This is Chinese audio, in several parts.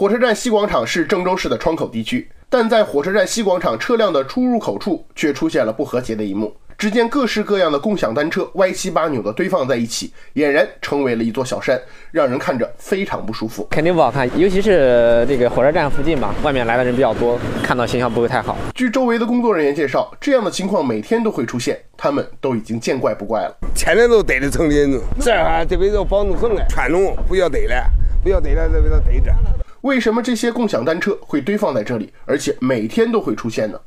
火车站西广场是郑州市的窗口地区，但在火车站西广场车辆的出入口处却出现了不和谐的一幕。只见各式各样的共享单车歪七八扭的堆放在一起，俨然成为了一座小山，让人看着非常不舒服。肯定不好看，尤其是这个火车站附近吧，外面来的人比较多，看到形象不会太好。据周围的工作人员介绍，这样的情况每天都会出现，他们都已经见怪不怪了。天天都堆在城里，这哈这边要保证很嘞，传统不要堆了，不要堆了，这边堆着。为什么这些共享单车会堆放在这里，而且每天都会出现呢？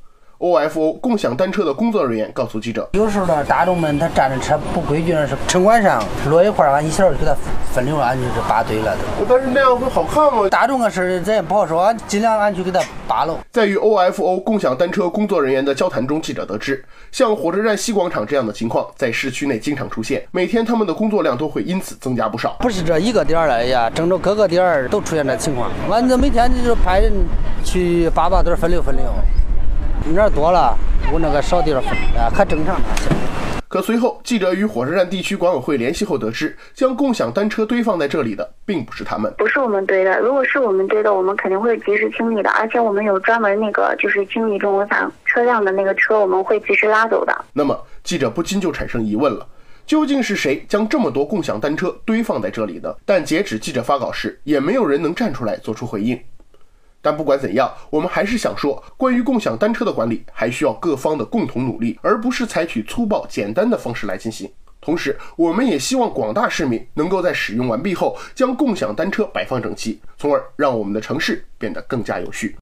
？OFO 共享单车的工作人员告诉记者：“有时候呢，大众们他占着车不规矩的是，城管上落一块儿，完一下就给他分流了，俺就是扒堆了。但是那样会好看吗？大众的事咱也不好说，俺尽量俺去给他扒喽。”在与 OFO 共享单车工作人员的交谈中，记者得知，像火车站西广场这样的情况在市区内经常出现，每天他们的工作量都会因此增加不少。不是这一个点儿了呀，郑州各个点儿都出现这情况，俺这每天就是派人去扒扒堆分流分流。哪儿多了，我那个少地儿分啊，可正常了。可随后，记者与火车站地区管委会联系后得知，将共享单车堆放在这里的并不是他们，不是我们堆的。如果是我们堆的，我们肯定会及时清理的，而且我们有专门那个就是清理这种违法车辆的那个车，我们会及时拉走的。那么，记者不禁就产生疑问了：究竟是谁将这么多共享单车堆放在这里的？但截止记者发稿时，也没有人能站出来做出回应。但不管怎样，我们还是想说，关于共享单车的管理，还需要各方的共同努力，而不是采取粗暴简单的方式来进行。同时，我们也希望广大市民能够在使用完毕后，将共享单车摆放整齐，从而让我们的城市变得更加有序。